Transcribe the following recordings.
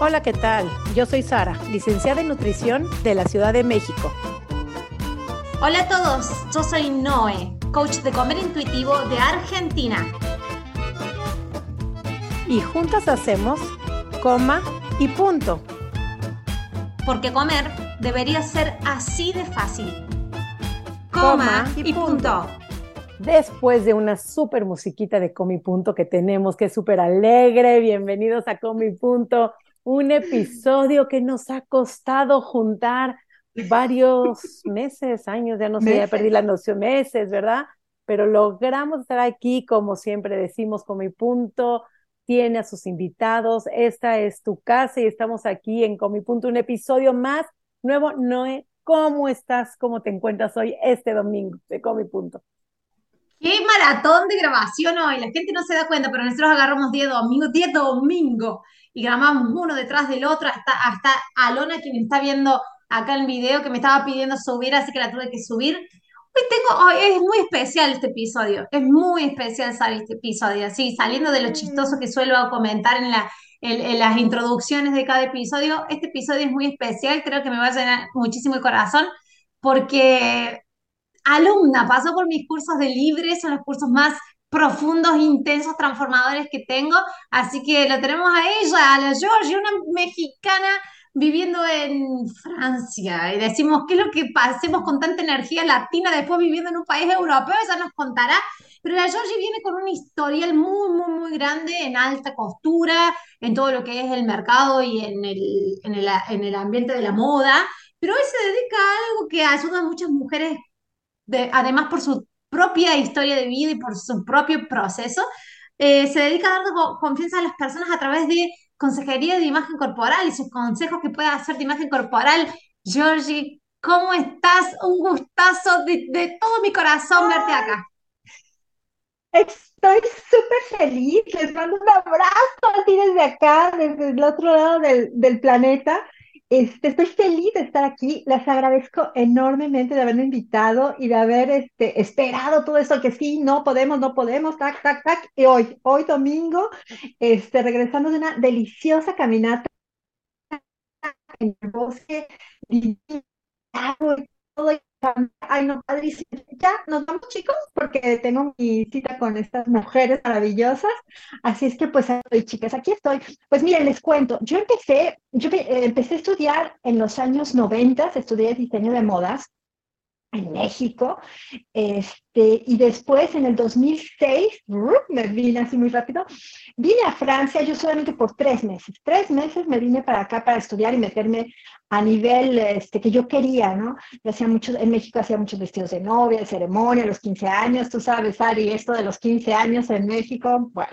Hola, ¿qué tal? Yo soy Sara, licenciada en nutrición de la Ciudad de México. Hola a todos, yo soy Noé, coach de comer intuitivo de Argentina. Y juntas hacemos coma y punto. Porque comer debería ser así de fácil. Coma, y, punto. Después de una súper musiquita de Comi Punto que tenemos, que es súper alegre, bienvenidos a Comi Punto, un episodio que nos ha costado juntar varios meses, años, ya no sé, ya perdí la noción, meses, ¿verdad? Pero logramos estar aquí, como siempre decimos, Comi Punto, tiene a sus invitados, esta es tu casa y estamos aquí en Comi Punto, un episodio más nuevo. Noé, ¿cómo estás? ¿Cómo te encuentras hoy este domingo de Comi Punto? Qué maratón de grabación hoy. La gente no se da cuenta, pero nosotros agarramos 10 domingos, 10 domingos y grabamos uno detrás del otro. Hasta, hasta Alona, quien está viendo acá el video, que me estaba pidiendo subir, así que la tuve que subir. Hoy tengo, es muy especial este episodio. Es muy especial salir este episodio. Así, saliendo de lo chistoso que suelo comentar en, la, en las introducciones de cada episodio, este episodio es muy especial. Creo que me va a llenar muchísimo el corazón porque alumna, pasó por mis cursos de libre, son los cursos más profundos, intensos, transformadores que tengo, así que lo tenemos a ella, a la Georgie, una mexicana viviendo en Francia. Y decimos, ¿qué es lo que pasemos con tanta energía latina después viviendo en un país europeo? Ella nos contará, pero la Georgie viene con un historial muy, muy, muy grande en alta costura, en todo lo que es el mercado y en el, en el, en el ambiente de la moda, pero hoy se dedica a algo que ayuda a muchas mujeres además por su propia historia de vida y por su propio proceso, eh, se dedica a dar confianza a las personas a través de consejería de imagen corporal y sus consejos que pueda hacer de imagen corporal. Georgie, ¿cómo estás? Un gustazo de, todo mi corazón verte acá. Estoy súper feliz, les mando un abrazo a ti desde acá, desde el otro lado del, del planeta. Este, estoy feliz de estar aquí. Les agradezco enormemente de haberme invitado y de haber este, esperado todo eso que sí, no podemos, no podemos, tac, tac, tac. Y hoy, hoy domingo, este, regresando de una deliciosa caminata en el bosque, todo Ay, no, padrísimo. Ya nos vamos, chicos, porque tengo mi cita con estas mujeres maravillosas. Así es que, pues, chicas, aquí estoy. Pues miren, les cuento. Yo empecé, yo eh, empecé a estudiar en los años 90, estudié diseño de modas en México, este, y después en el 2006, me vine así muy rápido, vine a Francia yo solamente por tres meses, tres meses me vine para acá para estudiar y meterme a nivel este, que yo quería, ¿no? Yo hacía muchos, en México hacía muchos vestidos de novia, de ceremonia, los 15 años, tú sabes, Ari, esto de los 15 años en México, bueno,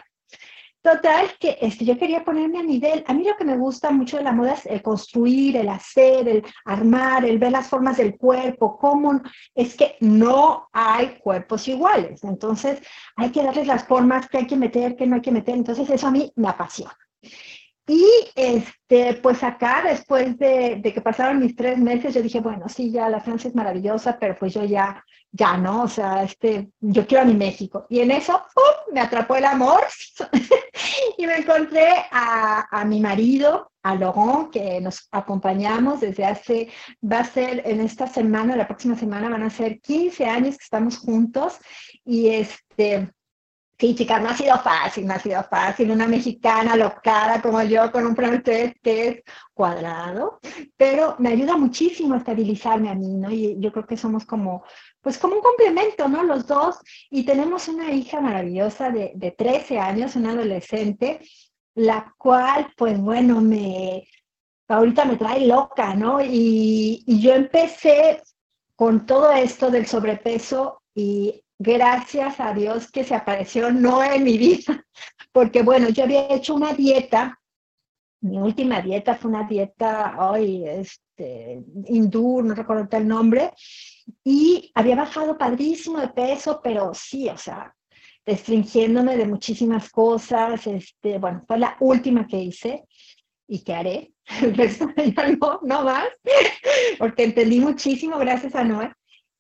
Total, que este, yo quería ponerme a nivel. A mí lo que me gusta mucho de la moda es el construir, el hacer, el armar, el ver las formas del cuerpo, cómo es que no hay cuerpos iguales. Entonces, hay que darles las formas que hay que meter, que no hay que meter. Entonces, eso a mí me apasiona. Y este, pues acá, después de, de, que pasaron mis tres meses, yo dije, bueno, sí, ya la Francia es maravillosa, pero pues yo ya ya no, o sea, este, yo quiero a mi México. Y en eso me atrapó el amor y me encontré a, a, mi marido, a Laurent, que nos acompañamos desde hace, va a ser en esta semana, la próxima semana van a ser 15 años que estamos juntos y este, Sí, chicas, no ha sido fácil, no ha sido fácil. Una mexicana locada como yo con un francés que es cuadrado, pero me ayuda muchísimo a estabilizarme a mí, ¿no? Y yo creo que somos como, pues como un complemento, ¿no? Los dos. Y tenemos una hija maravillosa de, de 13 años, una adolescente, la cual, pues bueno, me, ahorita me trae loca, ¿no? Y, yo empecé con todo esto del sobrepeso y gracias a Dios que se apareció no en mi vida, porque bueno, yo había hecho una dieta, mi última dieta fue una dieta hoy, este, hindú, no recuerdo el nombre, y había bajado padrísimo de peso, pero sí, o sea, restringiéndome de muchísimas cosas, este, bueno, fue la última que hice y que haré, el resto no, no más, porque entendí muchísimo gracias a Noé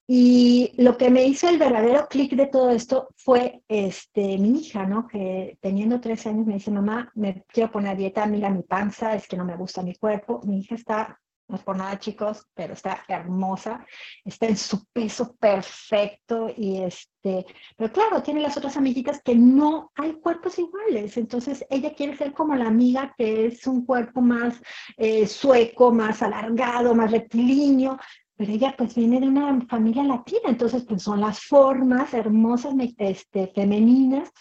Y lo que me hizo el verdadero clic de todo esto fue este, mi hija, ¿no? Que teniendo tres años me dice, mamá, me quiero poner a dieta, mira mi panza, es que no me gusta mi cuerpo. Mi hija está, no es por nada chicos, pero está hermosa, está en su peso perfecto y este, pero claro, tiene las otras amiguitas que no hay cuerpos iguales. Entonces ella quiere ser como la amiga que es un cuerpo más eh, sueco, más alargado, más rectilíneo pero ella pues viene de una familia latina, entonces pues son las formas hermosas, este, femeninas,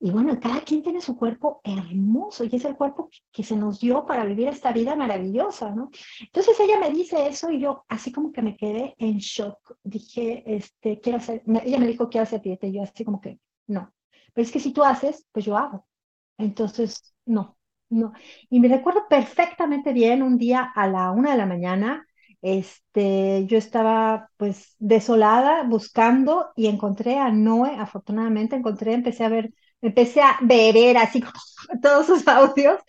y bueno, cada quien tiene su cuerpo hermoso y es el cuerpo que se nos dio para vivir esta vida maravillosa, ¿no? Entonces ella me dice eso y yo así como que me quedé en shock. Dije, este, quiero hacer, ella me dijo, quiero hacer dieta y yo así como que, no. Pero es que si tú haces, pues yo hago. Entonces, no, no. Y me recuerdo perfectamente bien un día a la una de la mañana, este, yo estaba pues desolada buscando y encontré a Noé, afortunadamente encontré, empecé a ver, empecé a beber así todos sus audios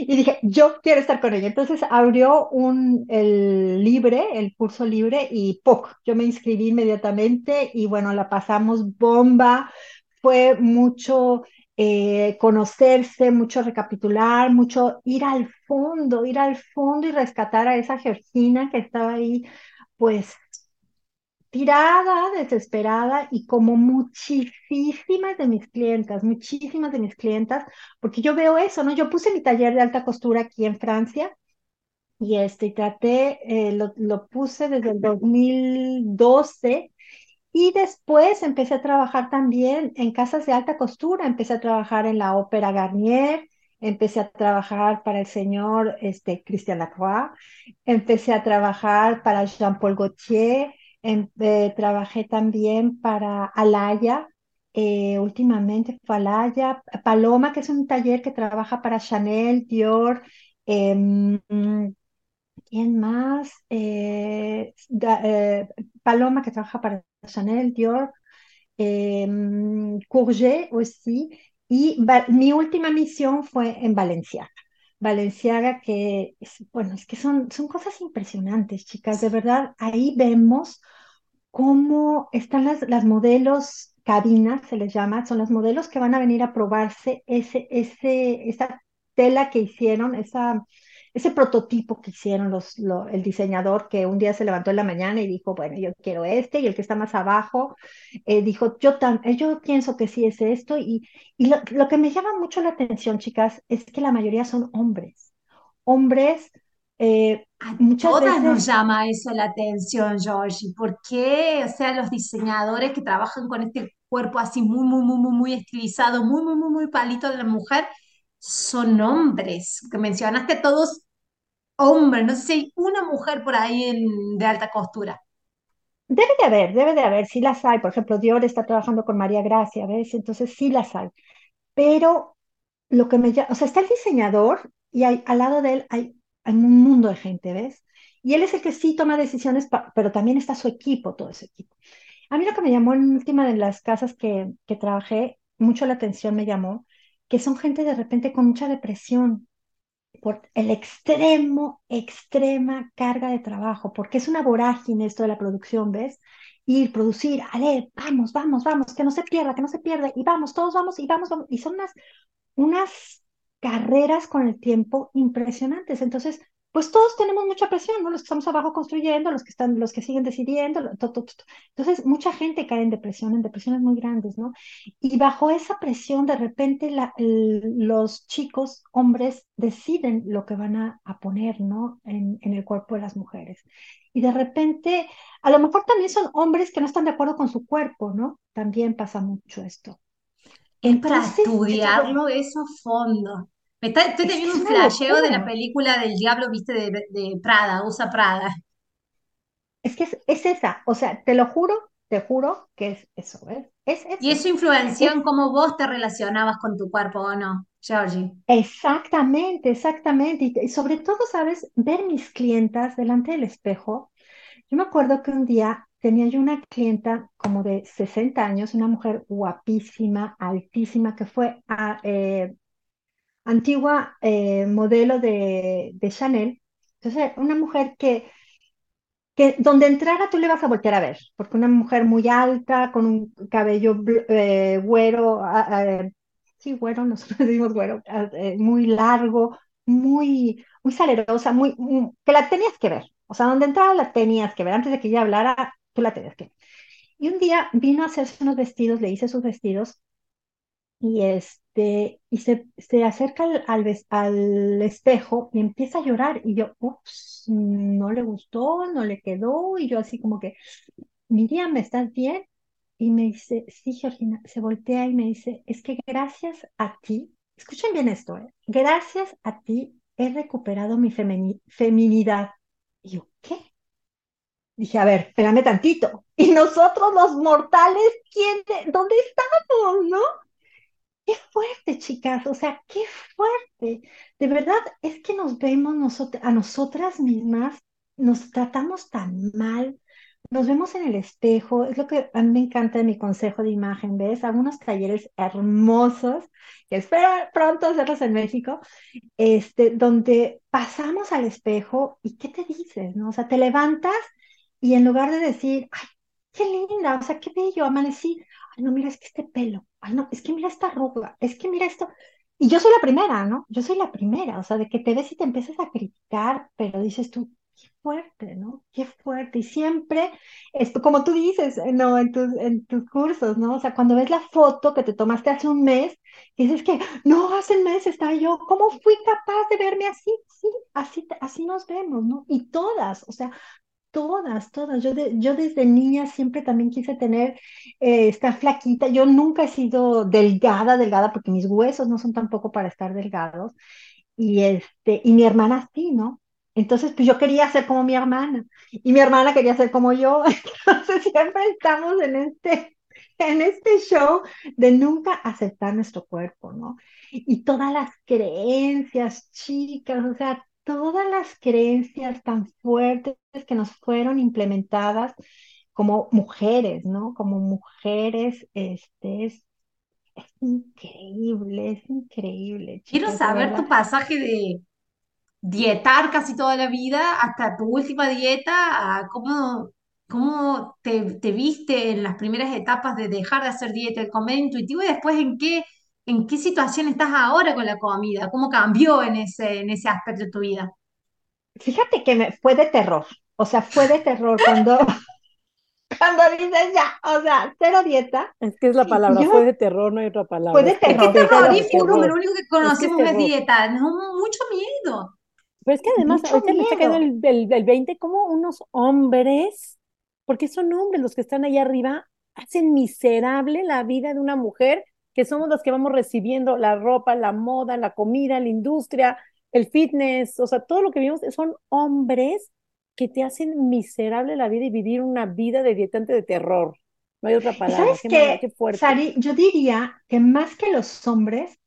y dije, yo quiero estar con ella. Entonces abrió un, el libre, el curso libre y ¡poc! Yo me inscribí inmediatamente y bueno, la pasamos bomba, fue mucho eh, conocerse, mucho recapitular, mucho ir al fondo, ir al fondo y rescatar a esa Georgina que estaba ahí, pues tirada, desesperada y como muchísimas de mis clientas, muchísimas de mis clientas, porque yo veo eso, ¿no? Yo puse mi taller de alta costura aquí en Francia y este, traté, eh, lo, lo puse desde el 2012 y después empecé a trabajar también en casas de alta costura, empecé a trabajar en la Ópera Garnier, empecé a trabajar para el señor este, Christian Lacroix, empecé a trabajar para Jean-Paul Gaultier, em, eh, trabajé también para Alaya, eh, últimamente Alaya, Paloma, que es un taller que trabaja para Chanel, Dior, em, ¿quién más? Eh, Paloma, que trabaja para Chanel, Dior, eh, Courget aussi. Y mi última misión fue en Valenciaga. Valenciaga, que, bueno, es que son, son cosas impresionantes, chicas. De verdad, ahí vemos cómo están las, las modelos cabinas, se les llama, son los modelos que van a venir a probarse ese, ese, esa tela que hicieron, esa, ese prototipo que hicieron los, el diseñador que un día se levantó en la mañana y dijo, bueno, yo quiero este, y el que está más abajo eh, dijo, yo, tan, eh, yo pienso que sí es esto, y, y lo, que me llama mucho la atención, chicas, es que la mayoría son hombres, hombres... Eh, a todas nos llama eso la atención, Georgie. ¿Por qué? O sea, los diseñadores que trabajan con este cuerpo así muy, muy, muy, muy, muy estilizado, muy, muy, muy, muy palito de la mujer, son hombres. Que mencionaste todos hombre, no sé si hay una mujer por ahí de alta costura. Debe de haber, debe de haber, sí las hay. Por ejemplo, Dior está trabajando con María Gracia, ¿ves? Entonces sí las hay. Pero lo que me llama, o sea, está el diseñador y hay, al lado de él hay, hay un mundo de gente, ¿ves? Y él es el que sí toma decisiones, pero también está su equipo, todo ese equipo. A mí lo que me llamó en última de las casas que, que trabajé, mucho la atención me llamó, que son gente de repente con mucha depresión, por el extremo, extrema carga de trabajo, porque es una vorágine esto de la producción, ¿ves? Ir, producir, ale, vamos, vamos, vamos, que no se pierda, que no se pierda, y vamos, todos vamos, y vamos, vamos. Y son unas, unas carreras con el tiempo impresionantes. Entonces, pues todos tenemos mucha presión, ¿no? Los que estamos abajo construyendo, los que están, los que siguen decidiendo, entonces mucha gente cae en depresión, en depresiones muy grandes, ¿no? Y bajo esa presión, de repente los chicos, hombres, deciden lo que van a, poner, ¿no? En, el cuerpo de las mujeres. Y de repente, a lo mejor también son hombres que no están de acuerdo con su cuerpo, ¿no? También pasa mucho esto. Es para estudiarlo eso a fondo estoy teniendo un flasheo de la película del diablo, viste, de, Prada, usa Prada. Es que es, esa, o sea, te lo juro, te juro que es eso, ¿ves? Es ¿Y eso influenció en cómo vos te relacionabas con tu cuerpo o no, Georgie? Exactamente, exactamente. Y, sobre todo, ¿sabes? Ver mis clientas delante del espejo. Yo me acuerdo que un día tenía yo una clienta como de 60 años, una mujer guapísima, altísima, que fue a, eh, antigua eh, modelo de, Chanel. Entonces, una mujer que que donde entrara tú le vas a voltear a ver, porque una mujer muy alta, con un cabello eh, güero, sí, güero, nosotros decimos güero, eh, muy largo, muy, muy salerosa, muy, que la tenías que ver. O sea, donde entraba la tenías que ver. Antes de que ella hablara, tú la tenías que ver. Y un día vino a hacerse unos vestidos, le hice sus vestidos, y este, y se, se acerca al, al, espejo y empieza a llorar. Y yo, ups, no le gustó, no le quedó. Y yo así como que, Miriam, ¿estás bien? Y me dice, sí, Georgina, se voltea y me dice, es que gracias a ti, escuchen bien esto, ¿eh? gracias a ti he recuperado mi feminidad. Y yo, ¿qué? Dije, a ver, espérame tantito. Y nosotros los mortales, ¿quién, ¿dónde estamos, no? Qué fuerte, chicas, o sea, qué fuerte. De verdad, es que nos vemos a nosotras mismas, nos tratamos tan mal, nos vemos en el espejo, es lo que a mí me encanta de mi consejo de imagen, ¿ves? Algunos talleres hermosos, que espero pronto hacerlos en México, este, donde pasamos al espejo y ¿qué te dices, no? O sea, te levantas y en lugar de decir, ay, qué linda, o sea, qué bello, amanecí, ay, no, mira, es que este pelo, ay, no, es que mira esta arruga, es que mira esto. Y yo soy la primera, ¿no? Yo soy la primera, o sea, de que te ves y te empiezas a criticar, pero dices tú, qué fuerte, ¿no? Qué fuerte. Y siempre, esto, como tú dices, eh, ¿no? En tus, en tus cursos, ¿no? O sea, cuando ves la foto que te tomaste hace un mes, dices que, no, hace un mes estaba yo, ¿cómo fui capaz de verme así? Sí, así, así nos vemos, ¿no? Y todas, o sea, Todas, todas. Yo, yo desde niña siempre también quise tener, eh, flaquita. Yo nunca he sido delgada, delgada, porque mis huesos no son tampoco para estar delgados. Y, este, y mi hermana sí, ¿no? Entonces, pues yo quería ser como mi hermana. Y mi hermana quería ser como yo. Entonces, siempre estamos en este, en este show de nunca aceptar nuestro cuerpo, ¿no? Y todas las creencias, chicas, o sea, todas las creencias tan fuertes que nos fueron implementadas como mujeres, ¿no? Como mujeres, este es, increíble, es increíble. Quiero saber tu pasaje de dietar casi toda la vida hasta tu última dieta, cómo, cómo te, te viste en las primeras etapas de dejar de hacer dieta, el comer intuitivo y después en qué ¿En qué situación estás ahora con la comida? ¿Cómo cambió en ese, en ese aspecto de tu vida? Fíjate que me, fue de terror, o sea, fue de terror cuando, cuando dices ya, o sea, cero dieta. Es que es la palabra, fue de terror, no hay otra palabra. Fue de terror. Es que terrorífico, lo único que conocemos es, dieta, no, mucho miedo. Pero es que además, ahorita me está quedando el, el, el 20 como unos hombres, porque son hombres los que están ahí arriba, hacen miserable la vida de una mujer que somos los que vamos recibiendo la ropa, la moda, la comida, la industria, el fitness, o sea, todo lo que vimos son hombres que te hacen miserable la vida y vivir una vida de dietante de terror. No hay otra palabra. ¿Sabes qué, Sari, yo diría que más que los hombres,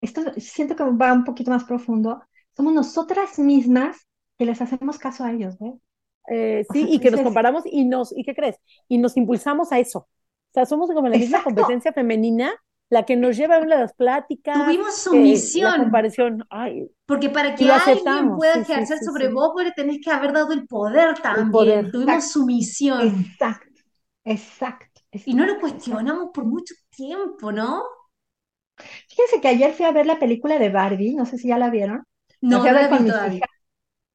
esto siento que va un poquito más profundo, somos nosotras mismas que les hacemos caso a ellos, ¿ves? Eh, sí, y que nos comparamos y nos, ¿y qué crees? Y nos impulsamos a eso. O sea, somos como la misma competencia femenina la que nos lleva a las pláticas. Tuvimos sumisión. la comparación. Ay, Porque para que alguien pueda ejercer sobre vos, pues tenés que haber dado el poder también. Tuvimos sumisión. Exacto, exacto, Y no lo cuestionamos por mucho tiempo, ¿no? Fíjense que ayer fui a ver la película de Barbie, no sé si ya la vieron. No, la,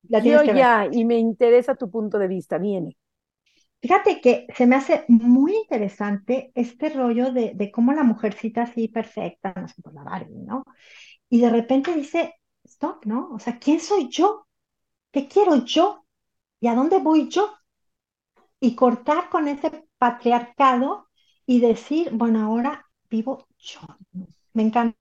la vi Yo ya, y me interesa tu punto de vista, viene. Fíjate que se me hace muy interesante este rollo de, cómo la mujercita así perfecta, no sé, por la Barbie, ¿no? Y de repente dice, stop, ¿no? O sea, ¿quién soy yo? ¿Qué quiero yo? ¿Y a dónde voy yo? Y cortar con ese patriarcado y decir, bueno, ahora vivo yo. Me encantó,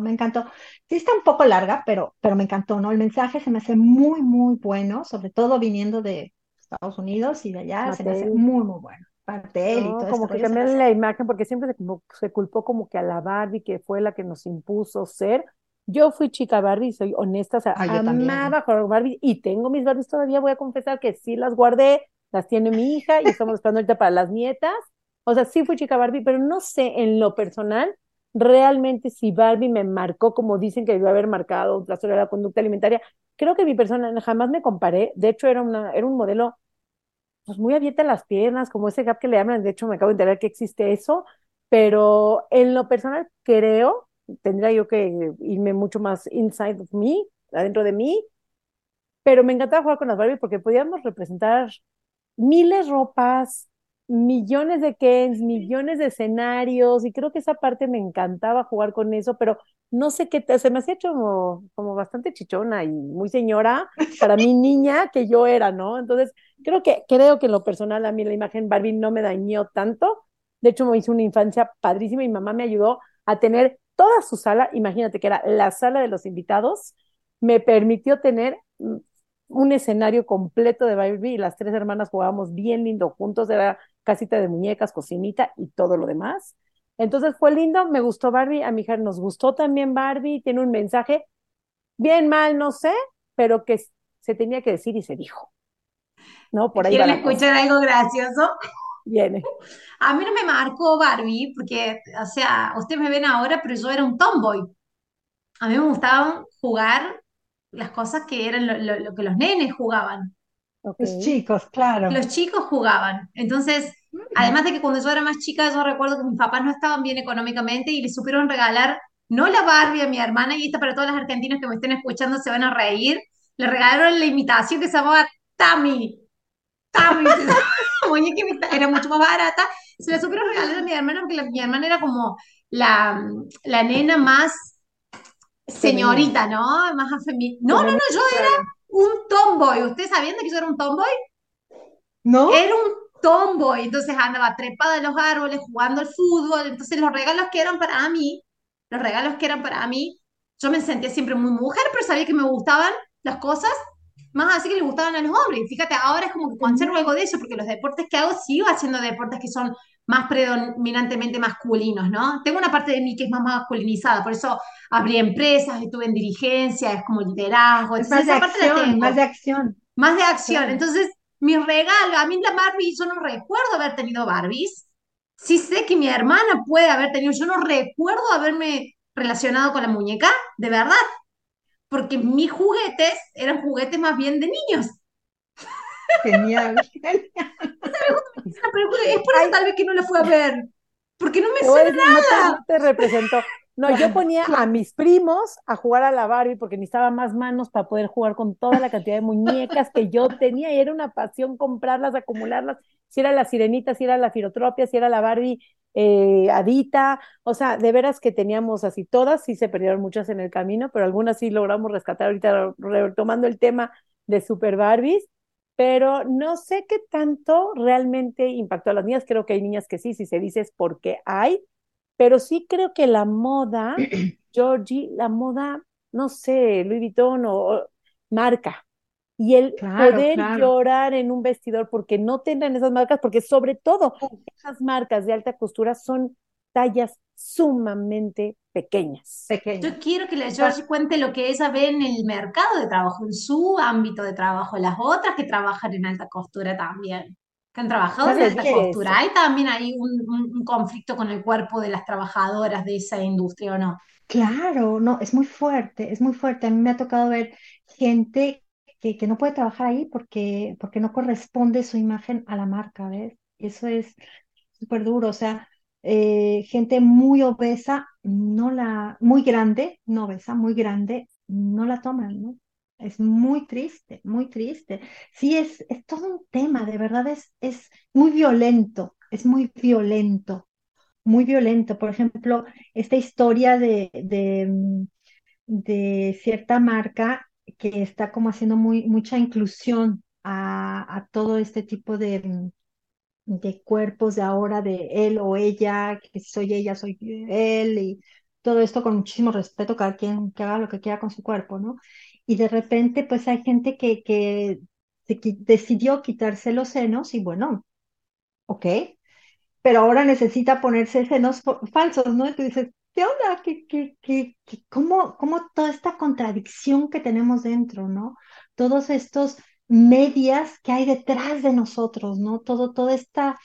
me encantó. Sí está un poco larga, pero, pero me encantó, ¿no? El mensaje se me hace muy, muy bueno, sobre todo viniendo de, Estados Unidos y de allá se me hace muy, muy bueno. Parte él y todo Como que también la imagen, porque siempre se, se, culpó como que a la Barbie, que fue la que nos impuso ser. Yo fui chica Barbie, soy honesta, o sea, ah, amaba jugar Barbie y tengo mis Barbies todavía, voy a confesar que sí las guardé, las tiene mi hija y estamos esperando ahorita para las nietas. O sea, sí fui chica Barbie, pero no sé en lo personal realmente si Barbie me marcó como dicen que debió haber marcado la de la conducta alimentaria. Creo que mi persona jamás me comparé, de hecho era, una, era un modelo pues muy abierta las piernas, como ese gap que le llaman, de hecho me acabo de enterar que existe eso, pero en lo personal creo, tendría yo que irme mucho más inside of me, adentro de mí, pero me encantaba jugar con las Barbie porque podíamos representar miles ropas, millones de Kens, millones de escenarios, y creo que esa parte me encantaba jugar con eso, pero no sé qué, se me hacía hecho como, como bastante chichona y muy señora para mi niña que yo era, ¿no? Entonces, creo que, creo que en lo personal a mí la imagen Barbie no me dañó tanto. De hecho, me hizo una infancia padrísima y mi mamá me ayudó a tener toda su sala, imagínate que era la sala de los invitados, me permitió tener mm, un escenario completo de Barbie y las tres hermanas jugábamos bien lindo juntos, era casita de muñecas, cocinita y todo lo demás. Entonces fue lindo, me gustó Barbie, a mi hija nos gustó también Barbie, tiene un mensaje, bien mal, no sé, pero que se tenía que decir y se dijo. ¿No? Por ahí ¿Quieren escuchar algo gracioso? Viene. A mí no me marcó Barbie, porque, o sea, ustedes me ven ahora, pero yo era un tomboy. A mí me gustaba jugar las cosas que eran lo, que los nenes jugaban. Los chicos, claro. Los chicos jugaban. Entonces, además de que cuando yo era más chica, yo recuerdo que mis papás no estaban bien económicamente y le supieron regalar, no la Barbie a mi hermana, y esta para todas las argentinas que me estén escuchando se van a reír, le regalaron la imitación que se llamaba Tammy. Tammy, muñeca era mucho más barata. Se la supieron regalar a mi hermana porque mi hermana era como la, la nena más señorita, ¿no? Más femenina. No, no, no, yo era un tomboy. ¿Usted sabiendo que yo era un tomboy? ¿No? Era un tomboy. Entonces andaba trepada en los árboles, jugando al fútbol. Entonces los regalos que eran para mí, los regalos que eran para mí, yo me sentía siempre muy mujer, pero sabía que me gustaban las cosas más así que le gustaban a los hombres. Fíjate, ahora es como que conservo algo de eso, porque los deportes que hago sigo haciendo deportes que son más predominantemente masculinos, ¿no? Tengo una parte de mí que es más masculinizada, por eso abrí empresas, estuve en dirigencia, es como liderazgo. Es más, de acción, más de acción. Más de acción. Entonces, mi regalo, a mí la Barbie, yo no recuerdo haber tenido Barbies. Sí sé que mi hermana puede haber tenido, yo no recuerdo haberme relacionado con la muñeca, de verdad. Porque mis juguetes eran juguetes más bien de niños. Genial. es por eso tal vez que no la fue a ver. Porque no me suena nada. No te, representó. No, yo ponía a mis primos a jugar a la Barbie porque necesitaba más manos para poder jugar con toda la cantidad de muñecas que yo tenía y era una pasión comprarlas, acumularlas. Si era la sirenita, si era la firotropia, si era la Barbie eh, Adita, o sea, de veras que teníamos así todas, sí se perdieron muchas en el camino, pero algunas sí logramos rescatar ahorita retomando el tema de Super Barbies pero no sé qué tanto realmente impactó a las niñas. Creo que hay niñas que sí, si se dice es porque hay, pero sí creo que la moda, Georgie, la moda, no sé, Louis Vuitton o, marca. Y el poder llorar en un vestidor porque no tengan esas marcas, porque sobre todo esas marcas de alta costura son tallas sumamente pequeñas. Yo quiero que la George cuente lo que ella ve en el mercado de trabajo, en su ámbito de trabajo, las otras que trabajan en alta costura también, que han trabajado en alta costura. ¿Hay también ahí un, conflicto con el cuerpo de las trabajadoras de esa industria o no? Claro, no, es muy fuerte, es muy fuerte. A mí me ha tocado ver gente que, que no puede trabajar ahí porque, porque no corresponde su imagen a la marca, ¿ves? Eso es súper duro, o sea, eh, gente muy obesa, no la, muy grande, no obesa, muy grande, no la toman, ¿no? Es muy triste, muy triste. Sí, es, es todo un tema, de verdad es, es muy violento, es muy violento, muy violento. Por ejemplo, esta historia de, de, de cierta marca que está como haciendo muy, mucha inclusión a, a todo este tipo de, de cuerpos de ahora, de él o ella, que soy ella, soy él, y todo esto con muchísimo respeto, cada quien que haga lo que quiera con su cuerpo, ¿no? Y de repente, pues hay gente que, que decidió quitarse los senos y bueno, ok, pero ahora necesita ponerse senos falsos, ¿no? Y tú dices, ¿qué onda? ¿Qué, qué, qué, cómo, cómo toda esta contradicción que tenemos dentro, ¿no? Todos estos medias que hay detrás de nosotros, ¿no? Todo, toda esta,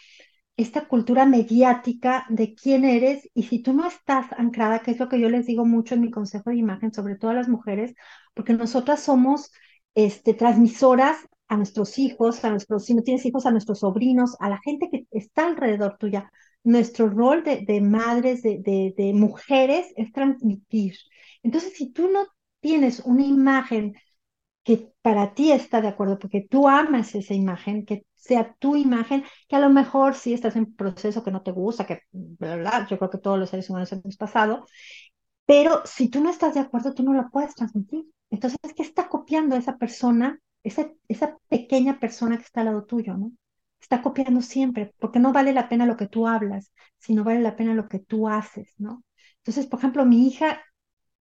esta cultura mediática de quién eres y si tú no estás anclada, que es lo que yo les digo mucho en mi consejo de imagen, sobre todo a las mujeres, porque nosotras somos este, transmisoras a nuestros hijos, a nuestros, si no tienes hijos, a nuestros sobrinos, a la gente que está alrededor tuya. Nuestro rol de, de madres, de, de, de mujeres, es transmitir. Entonces, si tú no tienes una imagen que para ti está de acuerdo, porque tú amas esa imagen, que sea tu imagen, que a lo mejor sí estás en proceso que no te gusta, que ¿verdad? yo creo que todos los seres humanos hemos pasado, pero si tú no estás de acuerdo, tú no la puedes transmitir. Entonces, ¿qué está copiando esa persona, esa, esa pequeña persona que está al lado tuyo, ¿no? Está copiando siempre, porque no vale la pena lo que tú hablas, sino vale la pena lo que tú haces, ¿no? Entonces, por ejemplo, mi hija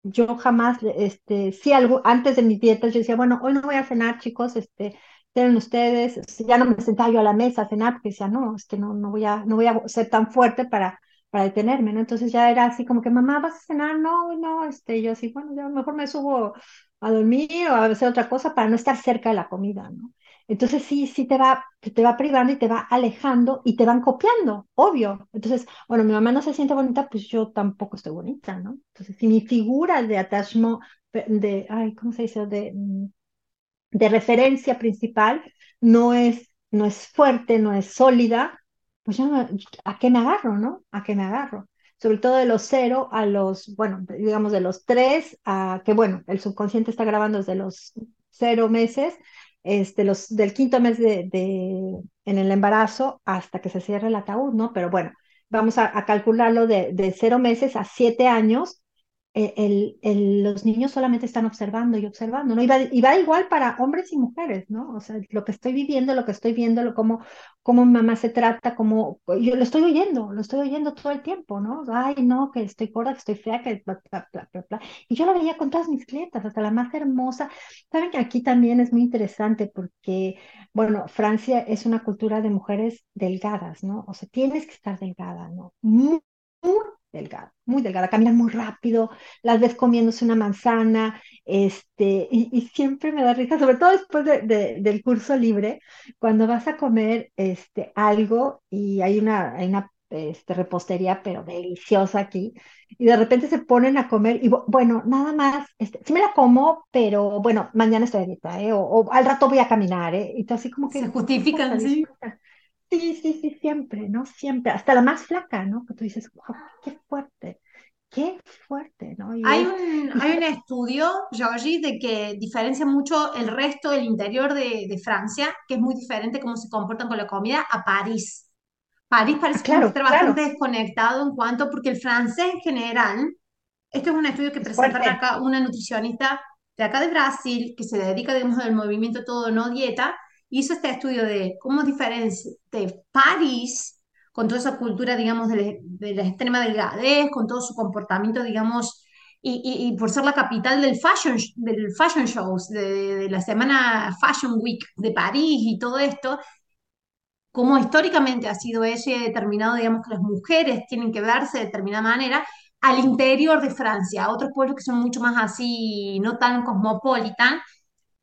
yo jamás, este, sí, algo, antes de mis dietas, yo decía, bueno, hoy no voy a cenar, chicos, este, tienen ustedes, ya no me sentaba yo a la mesa a cenar, porque decía, no, es que no, no voy a, no voy a ser tan fuerte para, para detenerme, ¿no? Entonces ya era así como que, mamá, ¿vas a cenar? No, no, este, yo así, bueno, yo mejor me subo a dormir o a hacer otra cosa para no estar cerca de la comida, ¿no? Entonces sí, sí te va, te va privando y te va alejando y te van copiando, obvio. Entonces, bueno, mi mamá no se siente bonita, pues yo tampoco estoy bonita, ¿no? Entonces, si mi figura de attachment, de, ay, ¿cómo se dice? De, mm, de referencia principal no es, no es fuerte, no es sólida, pues yo, ¿a qué me agarro, no? ¿A qué me agarro? Sobre todo de los cero a los, bueno, digamos de los tres a, que bueno, el subconsciente está grabando desde los cero meses este, los, del quinto mes de, en el embarazo hasta que se cierre el ataúd, ¿no? Pero bueno, vamos a, a calcularlo de, de, cero meses a siete años, el, el, los niños solamente están observando y observando, ¿no? Y va, y va, igual para hombres y mujeres, ¿no? O sea, lo que estoy viviendo, lo que estoy viendo, lo, cómo, cómo mamá se trata, cómo, yo lo estoy oyendo, lo estoy oyendo todo el tiempo, ¿no? Ay, no, que estoy gorda, que estoy fea, que bla, bla, bla. Y yo lo veía con todas mis clientas, hasta la más hermosa. Saben que aquí también es muy interesante porque, bueno, Francia es una cultura de mujeres delgadas, ¿no? O sea, tienes que estar delgada, ¿no? Muy, muy delgada, muy delgada, caminan muy rápido, las ves comiéndose una manzana, este, y, y siempre me da risa, sobre todo después de, de, del curso libre, cuando vas a comer este, algo y hay una, hay una este, repostería, pero deliciosa aquí, y de repente se ponen a comer, y bueno, nada más, este, sí me la como, pero bueno, mañana estoy a dieta, ¿eh? o, o, al rato voy a caminar, ¿eh? y tú así como que... Se justifican, sí. Sí, sí, sí, siempre, ¿no? Siempre, hasta la más flaca, ¿no? Que tú dices, wow, qué fuerte, qué fuerte, ¿no? Y hay, un, hay un estudio, Georgie, de que diferencia mucho el resto del interior de, de, Francia, que es muy diferente cómo se comportan con la comida, a París. París parece ah, claro, estar claro. bastante desconectado en cuanto, porque el francés en general, este es un estudio que presenta acá una nutricionista de acá de Brasil, que se dedica, digamos, al movimiento todo no dieta, hizo este estudio de cómo diferencia de París, con toda esa cultura, digamos, de la, de la extrema delgadez, con todo su comportamiento, digamos, y, y, y, por ser la capital del fashion, del fashion shows, de, de, la semana Fashion Week de París y todo esto, cómo históricamente ha sido ese determinado, digamos, que las mujeres tienen que verse de determinada manera, al interior de Francia, a otros pueblos que son mucho más así, no tan cosmopolitan,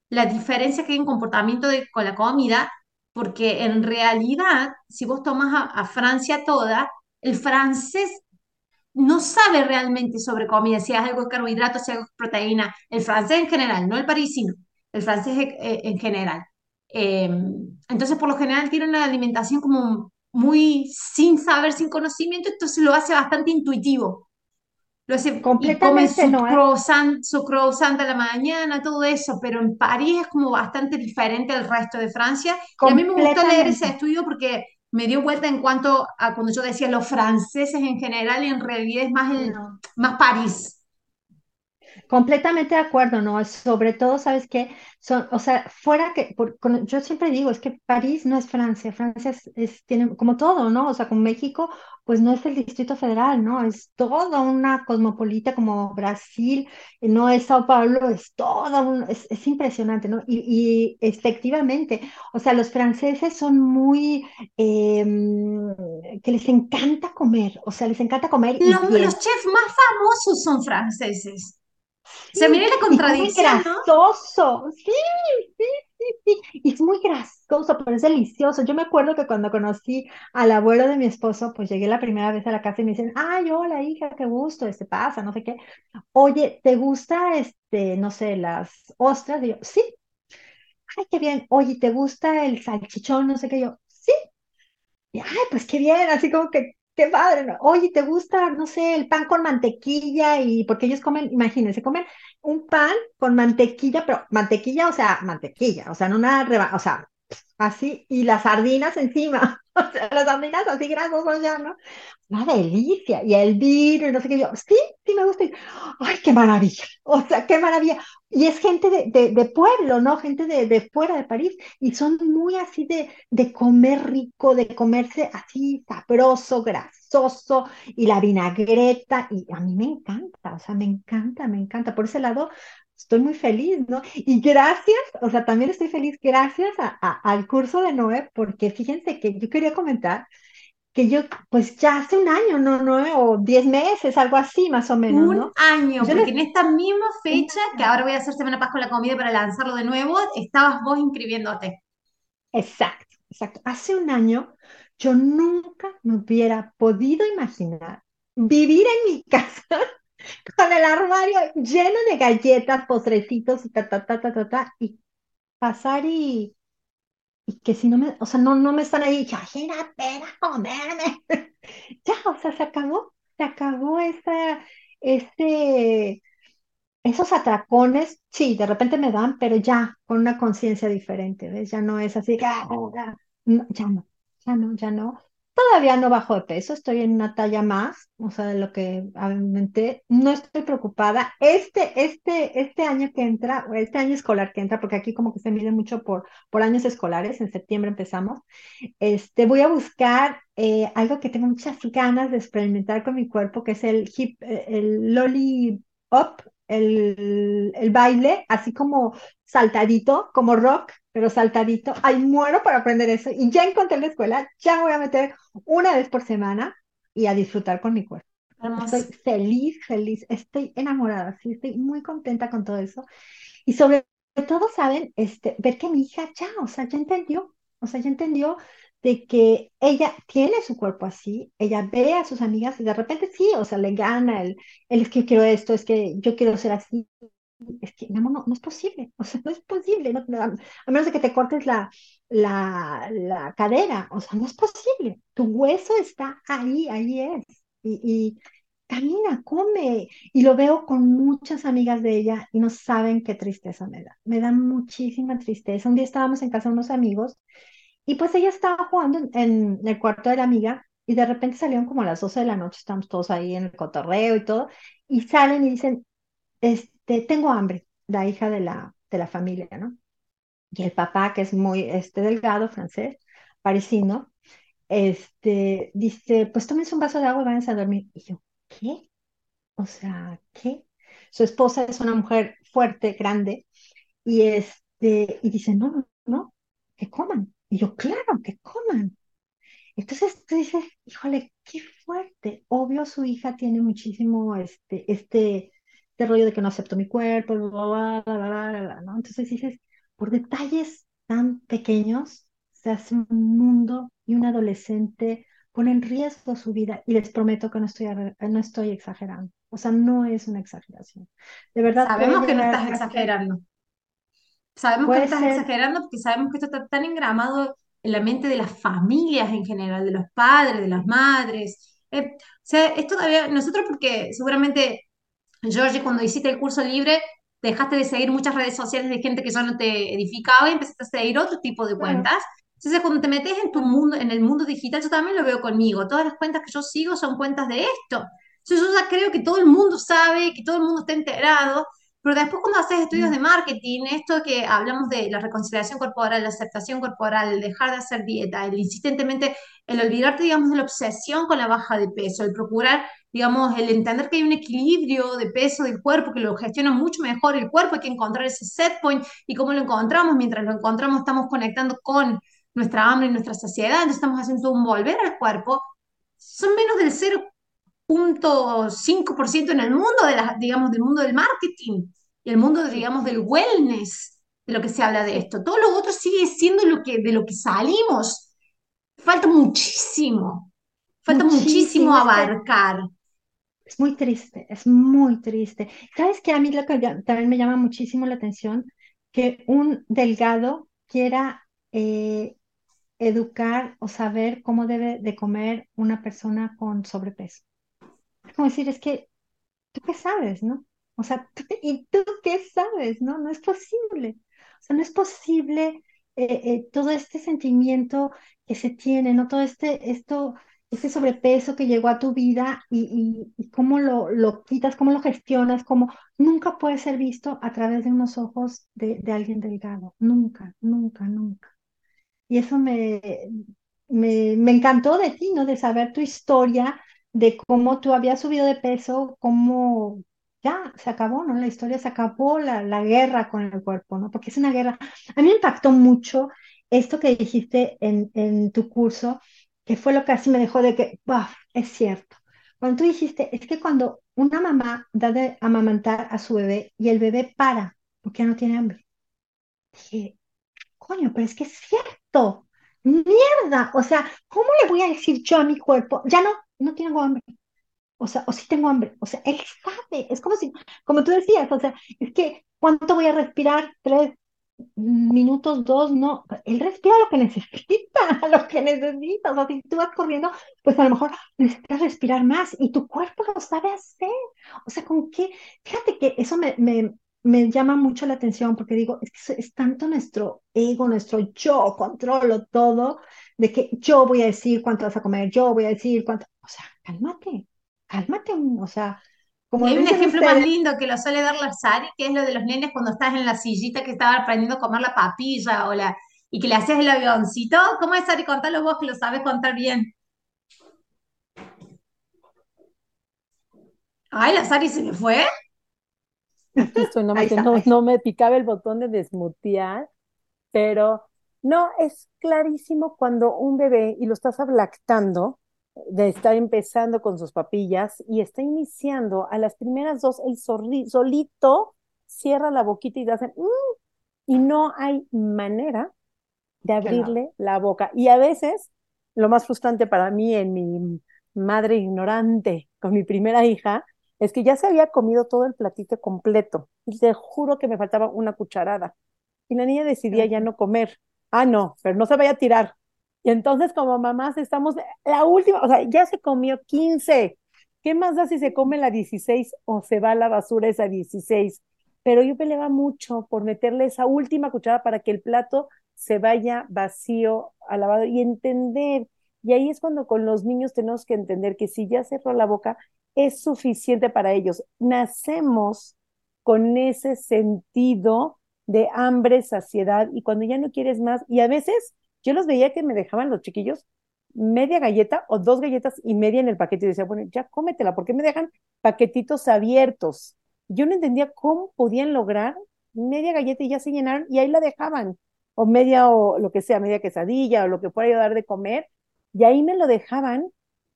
la diferencia que hay en comportamiento de, con la comida, porque en realidad, si vos tomas a, Francia toda, el francés no sabe realmente sobre comida, si es algo de carbohidratos, si es algo de proteína, el francés en general, no el parisino, el francés en general. Eh, entonces, por lo general, tiene una alimentación como muy sin saber, sin conocimiento, entonces lo hace bastante intuitivo lo hace completamente y come su, no, ¿eh? croissant, su croissant a la mañana, todo eso, pero en París es como bastante diferente al resto de Francia. Y a mí me gusta leer ese estudio porque me dio vuelta en cuanto a cuando yo decía los franceses en general y en realidad es más, el, no. más París. Completamente de acuerdo, ¿no? Sobre todo, ¿sabes qué? Son, o sea, fuera que, por, con, yo siempre digo, es que París no es Francia, Francia es, es, tiene como todo, ¿no? O sea, con México, pues no es el Distrito Federal, ¿no? Es toda una cosmopolita como Brasil, no es Sao Paulo, es toda un, es, es impresionante, ¿no? Y, y, efectivamente, o sea, los franceses son muy, eh, que les encanta comer, o sea, les encanta comer. Los, los chefs más famosos son franceses. Sí, se mira la contradicción, muy grasoso. ¿no? Sí, sí, sí. Y es muy grasoso, pero es delicioso. Yo me acuerdo que cuando conocí al abuelo de mi esposo, pues llegué la primera vez a la casa y me dicen, ay, hola hija, qué gusto, este pasa, no sé qué. Oye, ¿te gusta este, no sé, las ostras? Y yo, sí. ay, qué bien, oye, ¿te gusta el salchichón? No sé qué, yo, sí. Y, ay, pues qué bien, así como que, qué padre. Oye, ¿te gusta, no sé, el pan con mantequilla? Y porque ellos comen, imagínense, comen un pan con mantequilla, pero mantequilla, o sea, mantequilla, o sea, no una reba, o sea, así, y las sardinas encima, o sea, las sardinas así grasosas ya, ¿no? Una delicia, y el vino, y no sé qué, yo, sí, sí me gusta, y, ay, qué maravilla, o sea, qué maravilla, y es gente de, de, de pueblo, ¿no? Gente de, de, fuera de París, y son muy así de, de comer rico, de comerse así sabroso, grasoso, y la vinagreta, y a mí me encanta, o sea, me encanta, me encanta, por ese lado, estoy muy feliz, ¿no? Y gracias, o sea, también estoy feliz gracias a, a, al curso de Noé, porque fíjense que yo quería comentar que yo, pues ya hace un año, ¿no? Nueve o diez meses, algo así más o menos, un ¿no? año, Yo porque les- en esta misma fecha, que ahora voy a hacer Semana Pascua la comida para lanzarlo de nuevo, estabas vos inscribiéndote. Exacto, exacto. Hace un año yo nunca me hubiera podido imaginar vivir en mi casa con el armario lleno de galletas, postrecitos y ta, ta, ta, ta, ta, ta, y pasar y, y que si no me, o sea, no, no me están ahí, ya, gira, ven a comerme. Ya, o sea, se acabó, se acabó esa, ese, esos atracones, sí, de repente me dan, pero ya con una conciencia diferente, ¿ves? Ya no es así, "Ah, ah", no, ya no, ya no, ya no. Todavía no bajo de peso, estoy en una talla más, o sea, de lo que aumenté, no estoy preocupada. Este, este, este año que entra, o este año escolar que entra, porque aquí como que se mide mucho por, por años escolares, en septiembre empezamos, este, voy a buscar eh, algo que tengo muchas ganas de experimentar con mi cuerpo, que es el hip, eh, el lolly up, el, el baile, así como saltadito, como rock, pero saltadito. Ay, muero para aprender eso. Y ya encontré la escuela, ya me voy a meter una vez por semana y a disfrutar con mi cuerpo. Estoy feliz, feliz, estoy enamorada, sí, estoy muy contenta con todo eso. Y sobre todo, ¿saben? Este, ver que mi hija ya, o sea, ya entendió, o sea, ya entendió de que ella tiene su cuerpo así, ella ve a sus amigas y de repente sí, o sea, le gana el, el es que yo quiero esto, es que yo quiero ser así, es que amor, no, no es posible, o sea, no es posible, no, no, a menos de que te cortes la, la, la cadera, o sea, no es posible, tu hueso está ahí, ahí es, y, y camina, come, y lo veo con muchas amigas de ella y no saben qué tristeza me da, me da muchísima tristeza. Un día estábamos en casa de unos amigos y pues ella estaba jugando en, en el cuarto de la amiga y de repente salieron como a las 12 de la noche, estamos todos ahí en el cotorreo y todo, y salen y dicen, este, tengo hambre, la hija de la, de la familia, ¿no? Y el papá, que es muy este, delgado, francés, parisino, este, dice, pues tómense un vaso de agua y váyanse a dormir. Y yo, ¿qué? O sea, ¿qué? Su esposa es una mujer fuerte, grande, y, este, y dice, no, no, no, que coman. Y yo, claro, que coman. Entonces tú dices, híjole, qué fuerte. Obvio, su hija tiene muchísimo este, este, este rollo de que no acepto mi cuerpo, bla, bla, bla, bla, bla, bla, ¿no? Entonces dices, por detalles tan pequeños se hace un mundo y un adolescente pone en riesgo su vida y les prometo que no estoy, arre- no estoy exagerando. O sea, no es una exageración. De verdad Sabemos que no estás exagerando. Sabemos que no estás ser, exagerando porque sabemos que esto está tan engramado en la mente de las familias en general, de los padres, de las madres. Eh, o sea, es todavía, nosotros porque seguramente, Georgie, cuando hiciste el curso libre, dejaste de seguir muchas redes sociales de gente que ya no te edificaba y empezaste a seguir otro tipo de claro, cuentas. Entonces, cuando te metes en tu claro. mundo, en el mundo digital, yo también lo veo conmigo. Todas las cuentas que yo sigo son cuentas de esto. Entonces, yo ya creo que todo el mundo sabe, que todo el mundo está enterado. Pero después cuando haces estudios de marketing, esto que hablamos de la reconciliación corporal, la aceptación corporal, el dejar de hacer dieta, el insistentemente, el olvidarte, digamos, de la obsesión con la baja de peso, el procurar, digamos, el entender que hay un equilibrio de peso del cuerpo que lo gestiona mucho mejor el cuerpo, hay que encontrar ese set point y cómo lo encontramos, mientras lo encontramos estamos conectando con nuestra hambre y nuestra saciedad, entonces estamos haciendo un volver al cuerpo, son menos del cero punto cinco por ciento en el mundo de la, digamos, del mundo del marketing y el mundo, digamos, del wellness, de lo que se habla de esto. Todo lo otro sigue siendo lo que, de lo que salimos. Falta muchísimo, falta muchísimo que abarcar. Es muy triste, es muy triste. ¿Sabes qué? A mí lo que también me llama muchísimo la atención, que un delgado quiera eh, educar o saber cómo debe de comer una persona con sobrepeso. Es como decir, es que, ¿tú qué sabes, no? O sea, ¿y tú qué sabes, no? No es posible. O sea, no es posible eh, eh, todo este sentimiento que se tiene, ¿no? Todo este, esto, este sobrepeso que llegó a tu vida y, cómo lo, lo, quitas, cómo lo gestionas, cómo nunca puede ser visto a través de unos ojos de, de alguien delgado. Nunca, nunca, nunca. Y eso me, me, me encantó de ti, ¿no? De saber tu historia, de cómo tú habías subido de peso, cómo ya se acabó, ¿no? La historia se acabó, la, la guerra con el cuerpo, ¿no? Porque es una guerra. A mí me impactó mucho esto que dijiste en, en tu curso, que fue lo que así me dejó de que, ¡buf! Es cierto. Cuando tú dijiste, es que cuando una mamá da de amamantar a su bebé y el bebé para porque ya no tiene hambre, dije, coño, pero es que es cierto, mierda, o sea, ¿cómo le voy a decir yo a mi cuerpo, ya no, no tengo hambre? O sea, o sí tengo hambre, o sea, él sabe, es como si, como tú decías, o sea, es que, ¿cuánto voy a respirar? Tres minutos, dos, no, él respira lo que necesita, lo que necesita, o sea, si tú vas corriendo, pues a lo mejor necesitas respirar más y tu cuerpo lo sabe hacer, o sea, con qué, fíjate que eso me, me, me llama mucho la atención porque digo, es que es tanto nuestro ego, nuestro yo, controlo todo, de que yo voy a decir cuánto vas a comer, yo voy a decir cuánto, o sea, cálmate, cálmate, o sea, como hay un ejemplo más lindo que lo suele dar la Sari, que es lo de los nenes cuando estás en la sillita que estaba aprendiendo a comer la papilla o la, y que le hacías el avioncito. ¿Cómo es, Sari? Contalo vos que lo sabes contar bien. Ay, la Sari se me fue no, me, picaba el botón de desmutear, pero no, es clarísimo cuando un bebé, y lo estás lactando, de estar empezando con sus papillas y está iniciando a las primeras dos, el solito cierra la boquita y hace, mm", y no hay manera de abrirle la boca. Y a veces, lo más frustrante para mí en mi madre ignorante con mi primera hija, es que ya se había comido todo el platito completo y te juro que me faltaba una cucharada. Y la niña decidía ya no comer. Ah, no, pero no se vaya a tirar. Y entonces como mamás estamos, la última, o sea, ya se comió 15. ¿Qué más da si se come la 16 o se va a la basura esa 16? Pero yo peleaba mucho por meterle esa última cucharada para que el plato se vaya vacío al lavado y entender. Y ahí es cuando con los niños tenemos que entender que si ya cerró la boca, es suficiente para ellos. Nacemos con ese sentido de hambre, saciedad, y cuando ya no quieres más, y a veces yo los veía que me dejaban los chiquillos media galleta o dos galletas y media en el paquete. Y decía, bueno, ya cómetela, ¿por qué me dejan paquetitos abiertos? Yo no entendía cómo podían lograr media galleta y ya se llenaron y ahí la dejaban, o media o lo que sea, media quesadilla o lo que fuera a dar de comer, y ahí me lo dejaban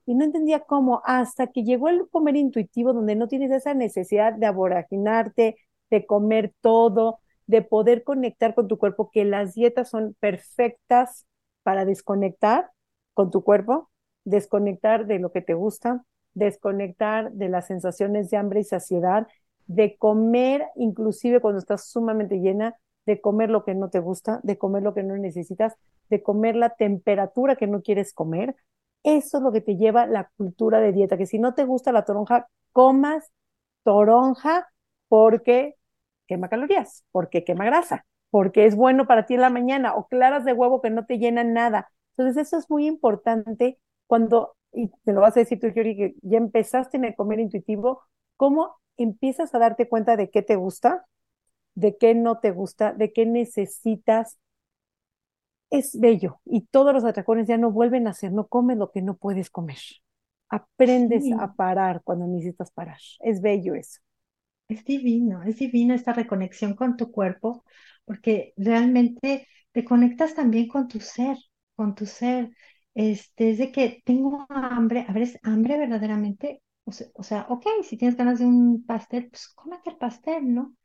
y no entendía cómo, hasta que llegó el comer intuitivo, donde no tienes esa necesidad de aboraginarte, de comer todo, de poder conectar con tu cuerpo, que las dietas son perfectas para desconectar con tu cuerpo, desconectar de lo que te gusta, desconectar de las sensaciones de hambre y saciedad, de comer inclusive cuando estás sumamente llena, de comer lo que no te gusta, de comer lo que no necesitas, de comer la temperatura que no quieres comer, eso es lo que te lleva la cultura de dieta, que si no te gusta la toronja, comas toronja porque quema calorías, porque quema grasa, porque es bueno para ti en la mañana, o claras de huevo que no te llenan nada. Entonces eso es muy importante cuando, y te lo vas a decir tú, Yuri, que ya empezaste en el comer intuitivo, cómo empiezas a darte cuenta de qué te gusta, de qué no te gusta, de qué necesitas es bello y todos los atracones ya no vuelven a ser, no comes lo que no puedes comer. Aprendes a parar cuando necesitas parar. Es bello eso. Es divino, es divino esta reconexión con tu cuerpo, porque realmente te conectas también con tu ser, con tu ser. Este, es de que tengo hambre, a ver, ¿es hambre verdaderamente? O sea, o ok, si tienes ganas de un pastel, pues cómete el pastel, ¿no?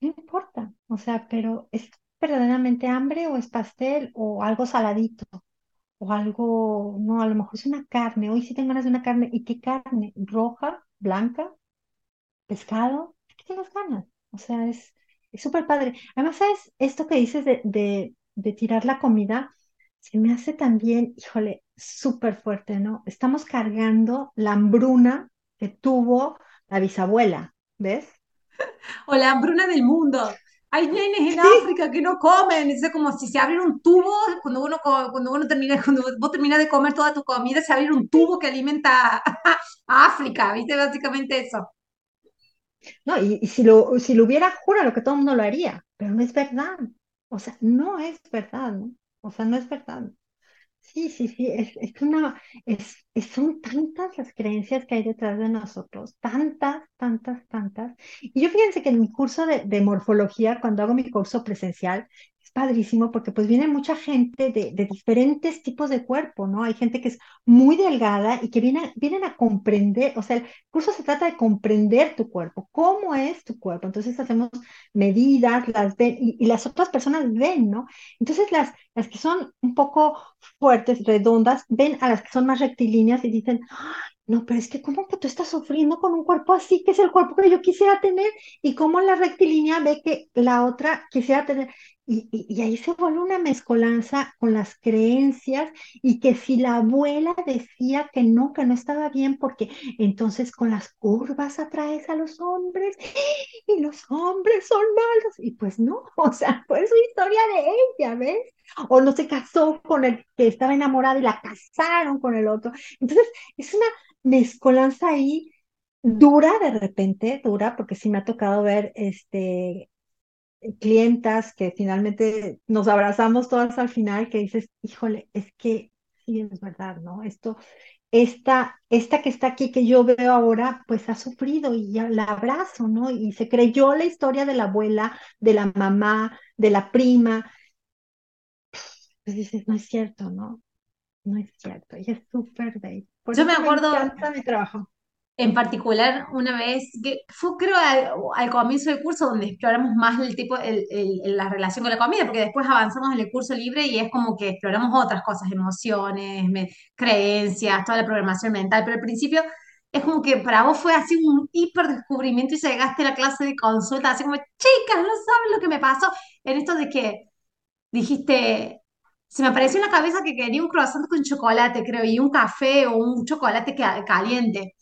No importa, o sea, pero es verdaderamente hambre o es pastel o algo saladito o algo, no, a lo mejor es una carne. Hoy sí tengo ganas de una carne. ¿Y qué carne? ¿Roja? ¿Blanca? ¿Pescado? ¿Qué tienes ganas? O sea, es, es súper padre. Además, ¿sabes? Esto que dices de, de, de tirar la comida, se me hace también, híjole, súper fuerte, ¿no? Estamos cargando la hambruna que tuvo la bisabuela, ¿ves? O la hambruna del mundo. Hay nenes en África que no comen, es como si se abriera un tubo, cuando uno, cuando uno termina, cuando vos terminas de comer toda tu comida, se abre un tubo que alimenta a África, ¿viste? Básicamente eso. No, y, y si lo, si lo hubiera, juro que todo el mundo lo haría, pero no es verdad. O sea, no es verdad, ¿no? O sea, no es verdad. Sí, sí, sí, es, es una, es, es- son tantas las creencias que hay detrás de nosotros, tantas, tantas, tantas. Y yo fíjense que en mi curso de, de morfología, cuando hago mi curso presencial, padrísimo porque pues viene mucha gente de, diferentes tipos de cuerpo, ¿no? Hay gente que es muy delgada y que viene, vienen a comprender, o sea, el curso se trata de comprender tu cuerpo, cómo es tu cuerpo. Entonces hacemos medidas, las ven, y, las otras personas ven, ¿no? Entonces las, las que son un poco fuertes, redondas, ven a las que son más rectilíneas y dicen, "Ay, no, pero es que ¿cómo que tú estás sufriendo con un cuerpo así, que es el cuerpo que yo quisiera tener? Y cómo la rectilínea ve que la otra quisiera tener. Y, ahí se vuelve una mezcolanza con las creencias y que si la abuela decía que no, que no estaba bien, porque entonces con las curvas atraes a los hombres y los hombres son malos. Y pues no, o sea, fue su historia de ella, ¿ves? O no se casó con el que estaba enamorado y la casaron con el otro. Entonces, es una mezcolanza ahí dura de repente, dura, porque sí me ha tocado ver este clientas que finalmente nos abrazamos todas al final, que dices, híjole, es que sí es verdad, ¿no? Esto, esta, esta que está aquí, que yo veo ahora, pues ha sufrido y ya la abrazo, ¿no? Y se creyó la historia de la abuela, de la mamá, de la prima. Pues dices, no es cierto, ¿no? No es cierto. Ella es súper bella. Por Yo me eso me acuerdo, encanta mi trabajo. En particular, una vez que fue, creo, al, al comienzo del curso donde exploramos más el tipo, el, el- la relación con la comida, porque después avanzamos en el curso libre y es como que exploramos otras cosas, emociones, me- creencias, toda la programación mental, pero al principio es como que para vos fue así un hiper descubrimiento y llegaste a la clase de consulta, así como, chicas, no saben lo que me pasó, en esto de que dijiste, se me apareció en la cabeza que quería un croissant con chocolate, creo, y un café o un chocolate ca- caliente.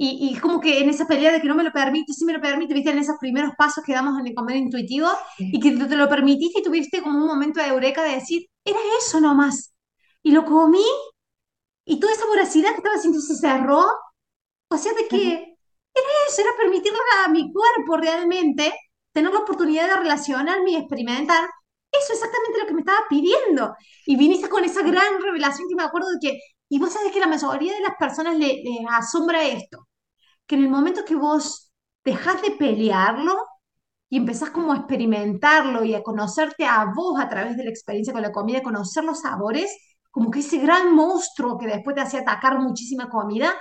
Y, y como que en esa pelea de que no me lo permite, sí me lo permite, viste, en esos primeros pasos que damos en el comer intuitivo, y Sí. que te lo permitiste y tuviste como un momento de eureka de decir, era eso nomás. Y lo comí, y toda esa voracidad que estaba sintiendo se cerró, o sea, de que eso era permitirle a mi cuerpo realmente tener la oportunidad de relacionarme y experimentar. Eso es exactamente lo que me estaba pidiendo. Y viniste con esa gran revelación que me acuerdo de que, y vos sabés que la mayoría de las personas le, les asombra esto, que en el momento que vos dejás de pelearlo y empezás como a experimentarlo y a conocerte a vos a través de la experiencia con la comida, conocer los sabores, como que ese gran monstruo que después te hacía atacar muchísima comida,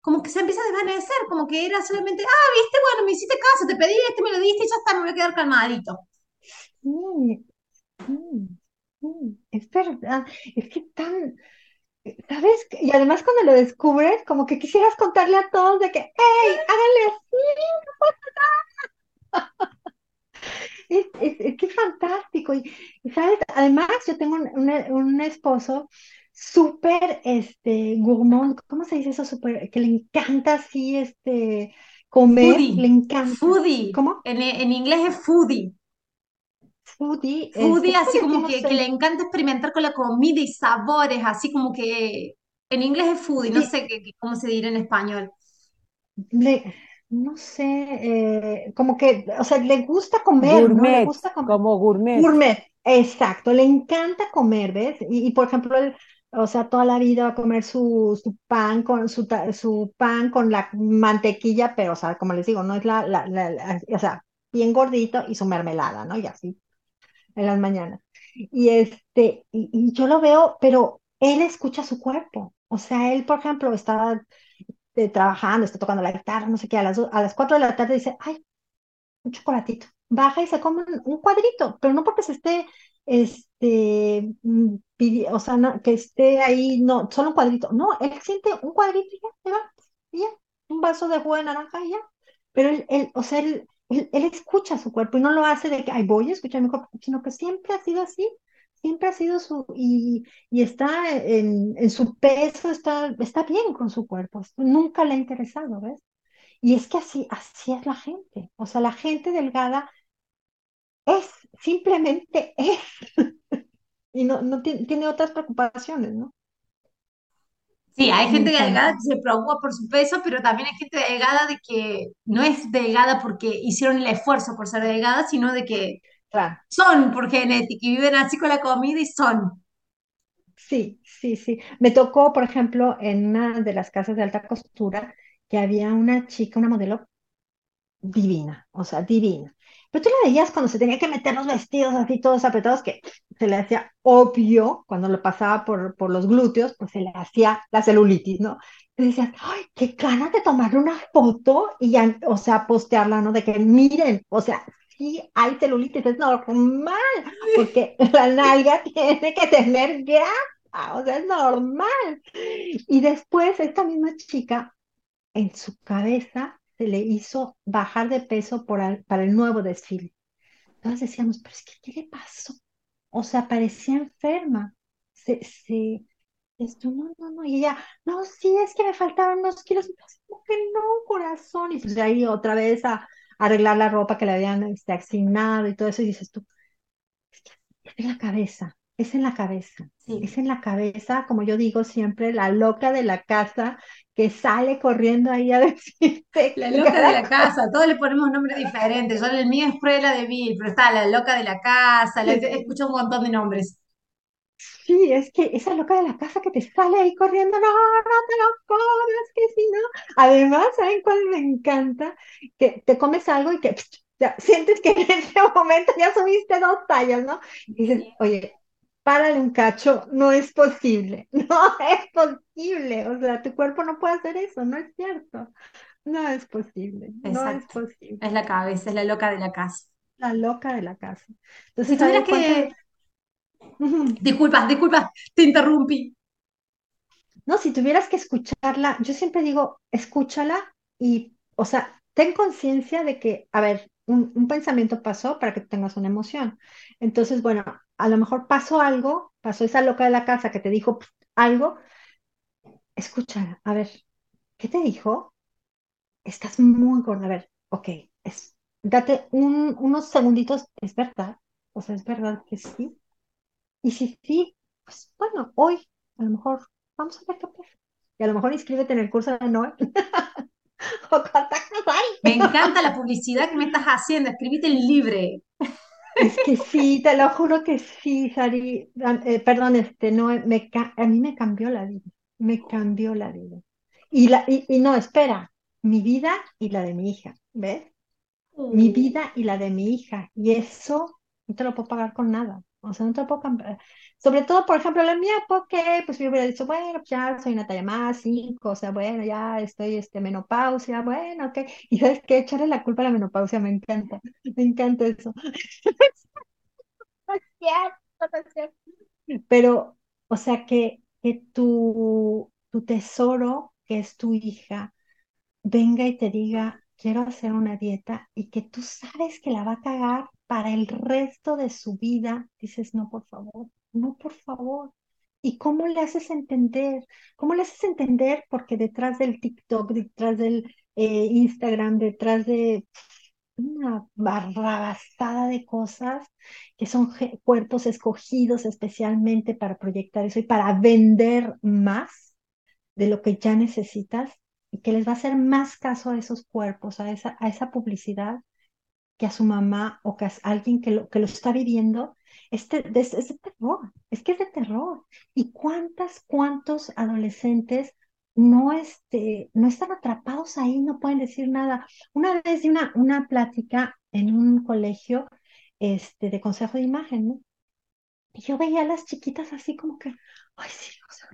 como que se empieza a desvanecer, como que era solamente, ah, viste, bueno, me hiciste caso, te pedí este, me lo diste y ya está, me voy a quedar calmadito. Es verdad. Es que tan, ¿sabes? Y además cuando lo descubres, como que quisieras contarle a todos de que, hey, háganle así. Es, es, es que es fantástico. Y, ¿sabes? Además, yo tengo un, un- un esposo súper, este, gourmand, ¿cómo se dice eso? Súper, que le encanta así, este, comer, le Foodie, encanta. foodie, ¿Cómo? en, en inglés es foodie. Foodie, Foodie, este, ¿cómo así como que, que le en... encanta experimentar con la comida y sabores, así como que en inglés es foodie, no Sí, sé qué, qué- cómo se dirá en español. le, no sé, eh, como que, o sea, le gusta comer, ¿no? Le Gourmet, gusta comer. como gourmet. Gourmet, exacto, le encanta comer, ¿ves? Y, y, por ejemplo, él, o sea, toda la vida va a comer su, su pan con su, su pan con la mantequilla, pero, o sea, como les digo, no es la, la, la- la- o sea, bien gordito y su mermelada, ¿no? Y así en las mañanas. Y este, y, y yo lo veo, pero él escucha su cuerpo. O sea, él, por ejemplo, estaba eh, trabajando, está tocando la guitarra, no sé qué, a las, a las 4 de la tarde dice, ay, un chocolatito. Baja y se come un, cuadrito, pero no porque se esté, este, mm, o sea, que esté ahí, no, solo un cuadrito. No, él siente un cuadrito y ya, y ya, un vaso de jugo de naranja y ya. Pero él, él, o sea, él él, escucha su cuerpo y no lo hace de que, ay, voy a escuchar mi cuerpo, sino que siempre ha sido así, siempre ha sido su, y, y está en, en su peso, está, está bien con su cuerpo, nunca le ha interesado, ¿ves? Y es que así, así es la gente, o sea, la gente delgada es, simplemente es, y no, no tiene, tiene otras preocupaciones, ¿no? Sí, hay gente delgada que se preocupa por su peso, pero también hay gente delgada de que no es delgada porque hicieron el esfuerzo por ser delgada, sino de que claro. son por genética y viven así con la comida y son. Sí, sí, sí. Me tocó, por ejemplo, en una de las casas de alta costura, que había una chica, una modelo divina, o sea, divina. Pero tú la veías cuando se tenía que meter los vestidos así todos apretados, que se le hacía obvio cuando lo pasaba por, por los glúteos, pues se le hacía la celulitis, ¿no? Y decías, ay, qué ganas de tomarle una foto y ya, o sea, postearla, ¿no? De que miren, o sea, sí hay celulitis, es normal, porque la nalga tiene que tener grasa, o sea, es normal. Y después esta misma chica en su cabeza se le hizo bajar de peso por al- para el nuevo desfile. Entonces decíamos, pero es que, ¿qué le pasó? O sea, parecía enferma. Se, se, esto, no, no, no. Y ella, no, sí, es que me faltaban unos kilos. ¿cómo que no, corazón? Y pues de ahí otra vez a, arreglar la ropa que le habían este, asignado y todo eso. Y dices tú, es que la cabeza, es en la cabeza, Sí. es en la cabeza, como yo digo siempre, la loca de la casa que sale corriendo ahí a decirte La loca de la casa, todos le ponemos nombres diferentes. Yo el mío es Prueba de Vil, pero está la loca de la casa, la, Sí, escuchado un montón de nombres. sí, es que esa loca de la casa que te sale ahí corriendo, no, no te lo comas, que si no. Además, ¿saben cuál me encanta? Que te comes algo y que pst, ya, sientes que en ese momento ya subiste dos tallas, ¿no? Y dices, oye, párale un cacho, no es posible, no es posible. O sea, tu cuerpo no puede hacer eso, no es cierto. No es posible, no es posible. Es la cabeza, es la loca de la casa. La loca de la casa. Si Entonces, tuvieras ¿sabe cuántas? que... Disculpa, disculpa, te interrumpí. No, si tuvieras que escucharla, yo siempre digo, escúchala y, o sea, ten conciencia de que, a ver, un, un pensamiento pasó para que tengas una emoción. Entonces, bueno, a lo mejor pasó algo, pasó esa loca de la casa que te dijo algo, escúchala, a ver, ¿qué te dijo? Estás muy gorda, a ver, ok, date un- unos segunditos, es verdad, o sea, es verdad que sí. Y si sí, pues bueno, hoy a lo mejor vamos a ver qué pasa. Y a lo mejor inscríbete en el curso de Noé Me encanta la publicidad que me estás haciendo. Escribite libre. Es que sí, te lo juro que sí, Sari. Eh, perdón, este, Noé, me, a mí me cambió la vida. Me cambió la vida. Y, la, y, y no, espera, mi vida y la de mi hija, ¿ves? mi Uh, vida y la de mi hija. Y eso no te lo puedo pagar con nada. O sea, no te puedo cambiar. Sobre todo, por ejemplo, la mía, porque pues yo hubiera dicho, bueno, ya soy una talla más, cinco, o sea, bueno, ya estoy este, menopausia, bueno, ok. Y sabes qué, echarle la culpa a la menopausia, me encanta, me encanta eso. Pero, o sea, que, que tu, tu tesoro, que es tu hija, venga y te diga, quiero hacer una dieta y que tú sabes que la va a cagar para el resto de su vida, dices, no, por favor, no, por favor. ¿Y cómo le haces entender? ¿Cómo le haces entender? Porque detrás del TikTok, detrás del eh, Instagram, detrás de una barrabasada de cosas que son cuerpos escogidos especialmente para proyectar eso y para vender más de lo que ya necesitas y que les va a hacer más caso a esos cuerpos, a esa, a esa publicidad que a su mamá o que a alguien que lo, que lo está viviendo. Este, es, es de terror, es que es de terror. ¿Y cuántas, cuántos adolescentes no, este, no están atrapados ahí, no pueden decir nada? Una vez di una, una plática en un colegio este, de consejo de imagen, ¿no? Y yo veía a las chiquitas así como que, ay, sí, o sea,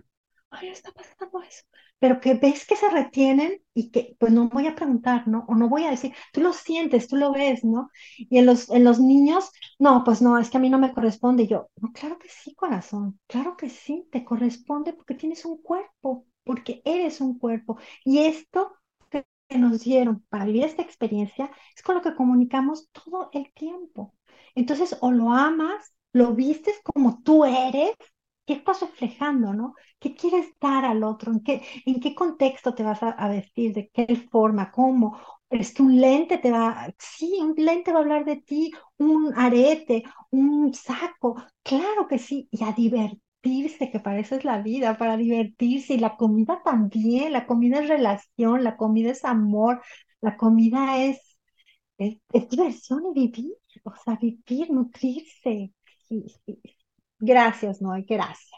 ay, está pasando eso. Pero que ves que se retienen y que, pues no voy a preguntar, ¿no? O no voy a decir, tú lo sientes, tú lo ves, ¿no? Y en los, en los niños, no, pues no, es que a mí no me corresponde. Y yo, no, claro que sí, corazón, claro que sí, te corresponde porque tienes un cuerpo, porque eres un cuerpo. Y esto que nos dieron para vivir esta experiencia es con lo que comunicamos todo el tiempo. Entonces, o lo amas, lo vistes como tú eres, ¿qué estás reflejando, no? ¿Qué quieres dar al otro? ¿En qué, en qué contexto te vas a, vestir? ¿De qué forma? ¿Cómo? Es que un lente te va, sí, un lente va a hablar de ti, un arete, un saco, claro que sí, y a divertirse, que para eso es la vida, para divertirse, y la comida también, la comida es relación, la comida es amor, la comida es, es, diversión y vivir, o sea, vivir, nutrirse. Gracias, Noé, gracias.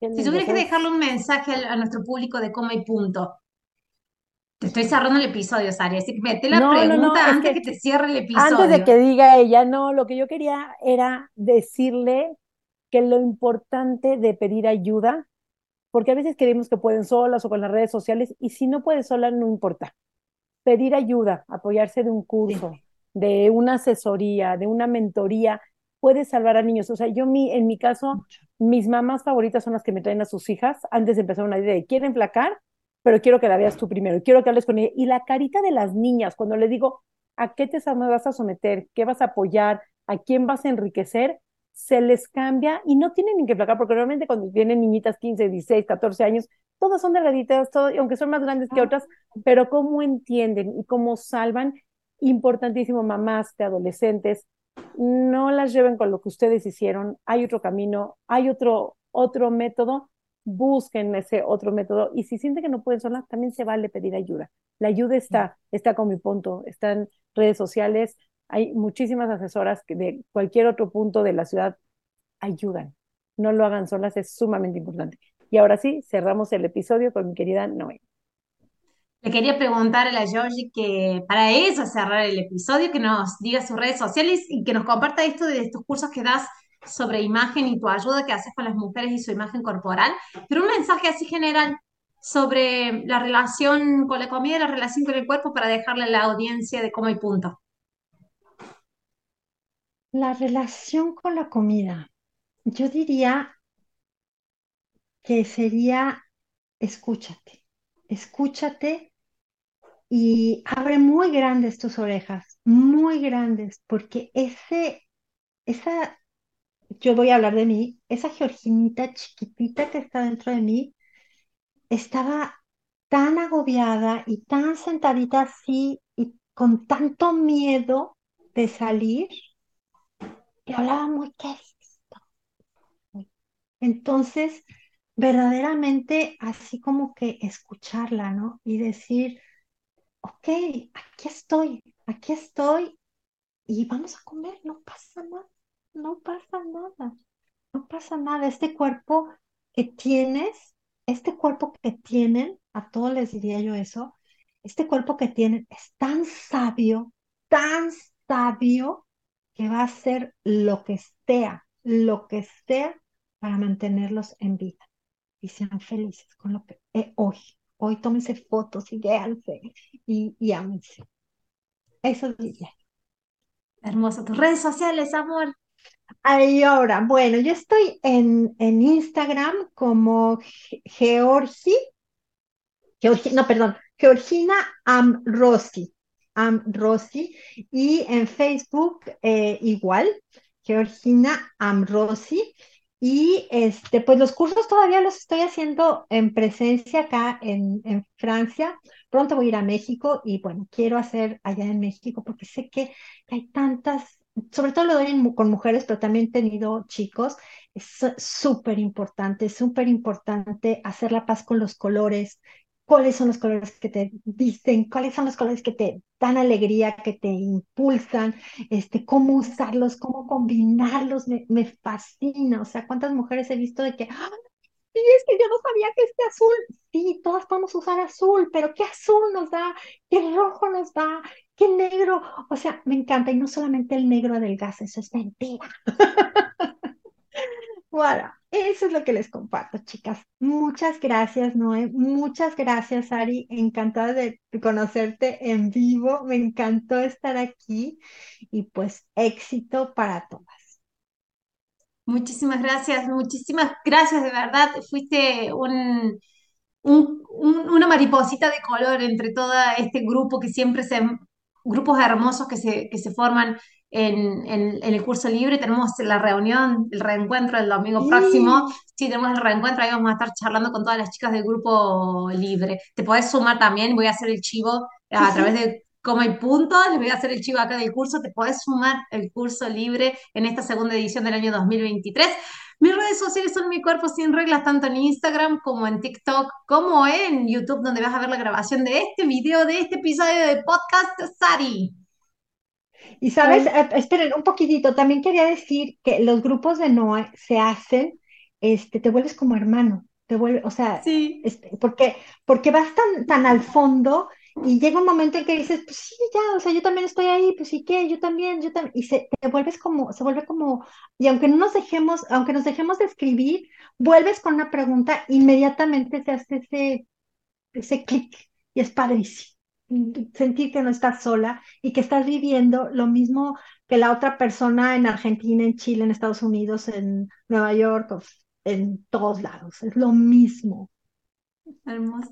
Si tuvieras que dejarle un mensaje a, a nuestro público de cómo y punto, te estoy cerrando el episodio, Sari, así que mete la pregunta antes que, te cierre el episodio. Antes de que diga ella, no, lo que yo quería era decirle que lo importante de pedir ayuda, porque a veces queremos que pueden solas o con las redes sociales, y si no puedes sola, no importa. Pedir ayuda, apoyarse de un curso, de una asesoría, de una mentoría, puede salvar a niños. O sea, yo mi, en mi caso, mis mamás favoritas son las que me traen a sus hijas antes de empezar una idea de quieren flacar, pero quiero que la veas tú primero, quiero que hables con ella. Y la carita de las niñas, cuando le digo, ¿a qué te vas a someter? ¿Qué vas a apoyar? ¿A quién vas a enriquecer? Se les cambia y no tienen ni que flacar, porque realmente cuando tienen niñitas 15, 16, 14 años, todas son delgaditas, todo, aunque son más grandes que otras, pero cómo entienden y cómo salvan, importantísimo, mamás de adolescentes, no las lleven con lo que ustedes hicieron, hay otro camino, hay otro, otro método busquen ese otro método y si sienten que no pueden solas, también se vale pedir ayuda. La ayuda está, está con mi punto, está en redes sociales, hay muchísimas asesoras que de cualquier otro punto de la ciudad ayudan. No lo hagan solas, es sumamente importante. Y ahora sí, cerramos el episodio con mi querida Noé. Le quería preguntar a la Georgie que para eso cerrar el episodio, que nos diga sus redes sociales y que nos comparta esto de estos cursos que das sobre imagen y tu ayuda que haces con las mujeres y su imagen corporal, pero un mensaje así general sobre la relación con la comida y la relación con el cuerpo para dejarle a la audiencia de cómo y punto. La relación con la comida, yo diría que sería escúchate, escúchate y abre muy grandes tus orejas, muy grandes, porque ese, esa yo voy a hablar de mí, esa Georginita chiquitita que está dentro de mí, estaba tan agobiada y tan sentadita así y con tanto miedo de salir, que hablaba muy querido. Entonces, verdaderamente así como que escucharla, ¿no? Y decir, ok, aquí estoy, aquí estoy y vamos a comer, no pasa nada no pasa nada, no pasa nada. Este cuerpo que tienes, este cuerpo que tienen, a todos les diría yo eso, este cuerpo que tienen es tan sabio, tan sabio, que va a hacer lo que sea, lo que sea para mantenerlos en vida y sean felices con lo que eh, hoy. Hoy tómense fotos y véanse y, y ámense. Eso diría. Hermoso. Tus redes sociales, amor. Ahí ahora, bueno, yo estoy en, en Instagram como Georgi, no, perdón, Georgina Amrosi, Amrosi, y en Facebook eh, igual, Georgina Amrosi, y este, pues los cursos todavía los estoy haciendo en presencia acá en, en Francia. Pronto voy a ir a México y bueno, quiero hacer allá en México porque sé que hay tantas sobre todo lo doy con mujeres, pero también he tenido chicos, es súper importante, súper importante hacer la paz con los colores, cuáles son los colores que te dicen, cuáles son los colores que te dan alegría, que te impulsan, este, cómo usarlos, cómo combinarlos, me, fascina, o sea, cuántas mujeres he visto de que, y es que yo no sabía que este azul, sí, todas podemos usar azul, pero ¿qué azul nos da? ¿Qué rojo nos da? ¿Qué negro? O sea, me encanta. Y no solamente el negro adelgaza, eso es mentira. bueno, eso es lo que les comparto, chicas. Muchas gracias, Noé. Muchas gracias, Ari. Encantada de conocerte en vivo. Me encantó estar aquí y pues éxito para todas. Muchísimas gracias, muchísimas gracias de verdad. Fuiste un, una mariposita de color entre todo este grupo que siempre se, grupos hermosos que se, que se forman en, en, el curso libre. Tenemos la reunión, el reencuentro el domingo próximo. Sí, tenemos el reencuentro, ahí vamos a estar charlando con todas las chicas del grupo libre. Te podés sumar también, voy a hacer el chivo a través de como hay punto, les voy a hacer el chivo acá del curso, te podés sumar el curso libre en esta segunda edición del año 2023. Mis redes sociales son Mi Cuerpo Sin Reglas, tanto en Instagram como en TikTok, como en YouTube, donde vas a ver la grabación de este video, de este episodio de podcast Sari. Y sabes, eh, esperen un poquitito, también quería decir que los grupos de Noah se hacen, este, te vuelves como hermano, te vuelve, o sea, sí. este, porque, porque vas tan, tan al fondo y llega un momento en que dices, pues sí, ya, o sea, yo también estoy ahí, pues sí, ¿qué? Yo también, yo también, y se, te vuelves como, se vuelve como, y aunque no nos dejemos, aunque nos dejemos de escribir, vuelves con una pregunta, inmediatamente se hace ese, ese clic, y es padrísimo. Sentir que no estás sola y que estás viviendo lo mismo que la otra persona en Argentina, en Chile, en Estados Unidos, en Nueva York, en todos lados. Es lo mismo. Hermoso.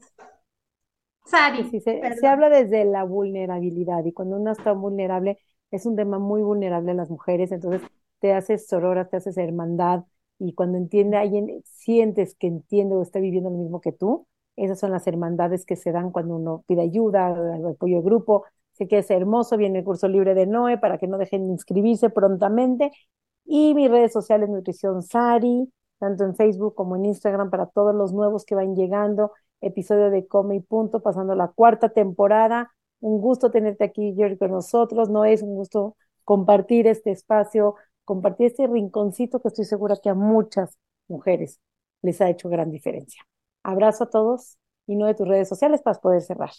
Sí, se, habla desde la vulnerabilidad y cuando uno está vulnerable, es un tema muy vulnerable a las mujeres, entonces te haces sororas, te haces hermandad y cuando entiende alguien, sientes que entiende o está viviendo lo mismo que tú, esas son las hermandades que se dan cuando uno pide ayuda, apoyo grupo. Sé que es hermoso, viene el curso libre de Noé para que no dejen de inscribirse prontamente. Y mis redes sociales, Nutrición Sari, tanto en Facebook como en Instagram, para todos los nuevos que van llegando episodio de Come y Punto, pasando la cuarta temporada. Un gusto tenerte aquí, Jerry, con nosotros. No es un gusto compartir este espacio, compartir este rinconcito que estoy segura que a muchas mujeres les ha hecho gran diferencia. Abrazo a todos y no de tus redes sociales para poder cerrar.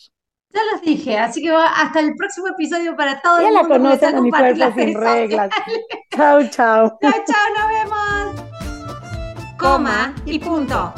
Ya los dije, así que hasta el próximo episodio para todos. Ya la conocen a mi cuerpo sin reglas. chao, chao. Chao, chao, nos vemos. Coma y punto.